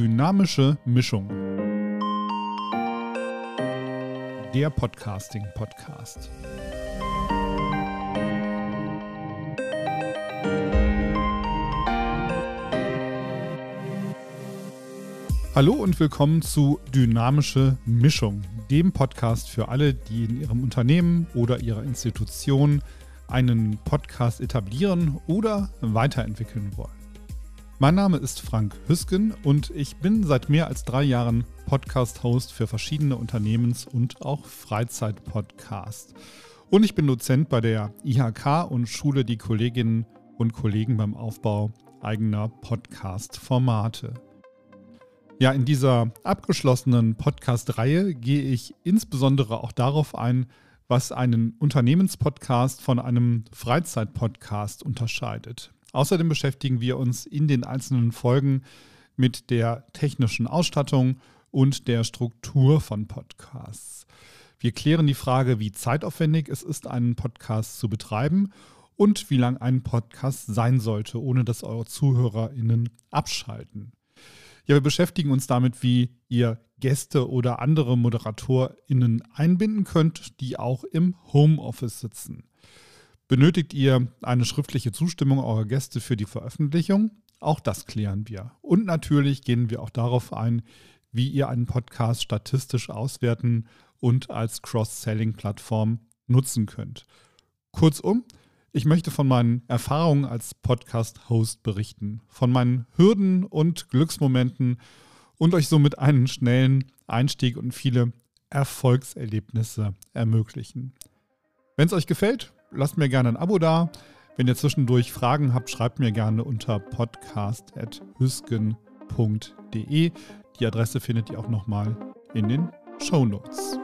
Dynamische Mischung. Der Podcasting-Podcast. Hallo und willkommen zu Dynamische Mischung, dem Podcast für alle, die in ihrem Unternehmen oder ihrer Institution einen Podcast etablieren oder weiterentwickeln wollen. Mein Name ist Frank Hüsken und ich bin seit mehr als drei Jahren Podcast-Host für verschiedene Unternehmens- und auch Freizeit-Podcasts. Und ich bin Dozent bei der IHK und schule die Kolleginnen und Kollegen beim Aufbau eigener Podcast-Formate. Ja, in dieser abgeschlossenen Podcast-Reihe gehe ich insbesondere auch darauf ein, was einen Unternehmenspodcast von einem Freizeitpodcast unterscheidet. Außerdem beschäftigen wir uns in den einzelnen Folgen mit der technischen Ausstattung und der Struktur von Podcasts. Wir klären die Frage, wie zeitaufwendig es ist, einen Podcast zu betreiben und wie lang ein Podcast sein sollte, ohne dass eure ZuhörerInnen abschalten. Ja, wir beschäftigen uns damit, wie ihr Gäste oder andere ModeratorInnen einbinden könnt, die auch im Homeoffice sitzen. Benötigt ihr eine schriftliche Zustimmung eurer Gäste für die Veröffentlichung? Auch das klären wir. Und natürlich gehen wir auch darauf ein, wie ihr einen Podcast statistisch auswerten und als Cross-Selling-Plattform nutzen könnt. Kurzum, ich möchte von meinen Erfahrungen als Podcast-Host berichten, von meinen Hürden und Glücksmomenten und euch somit einen schnellen Einstieg und viele Erfolgserlebnisse ermöglichen. Wenn es euch gefällt, lasst mir gerne ein Abo da. Wenn ihr zwischendurch Fragen habt, schreibt mir gerne unter podcast.hüsken.de. Die Adresse findet ihr auch nochmal in den Show Notes.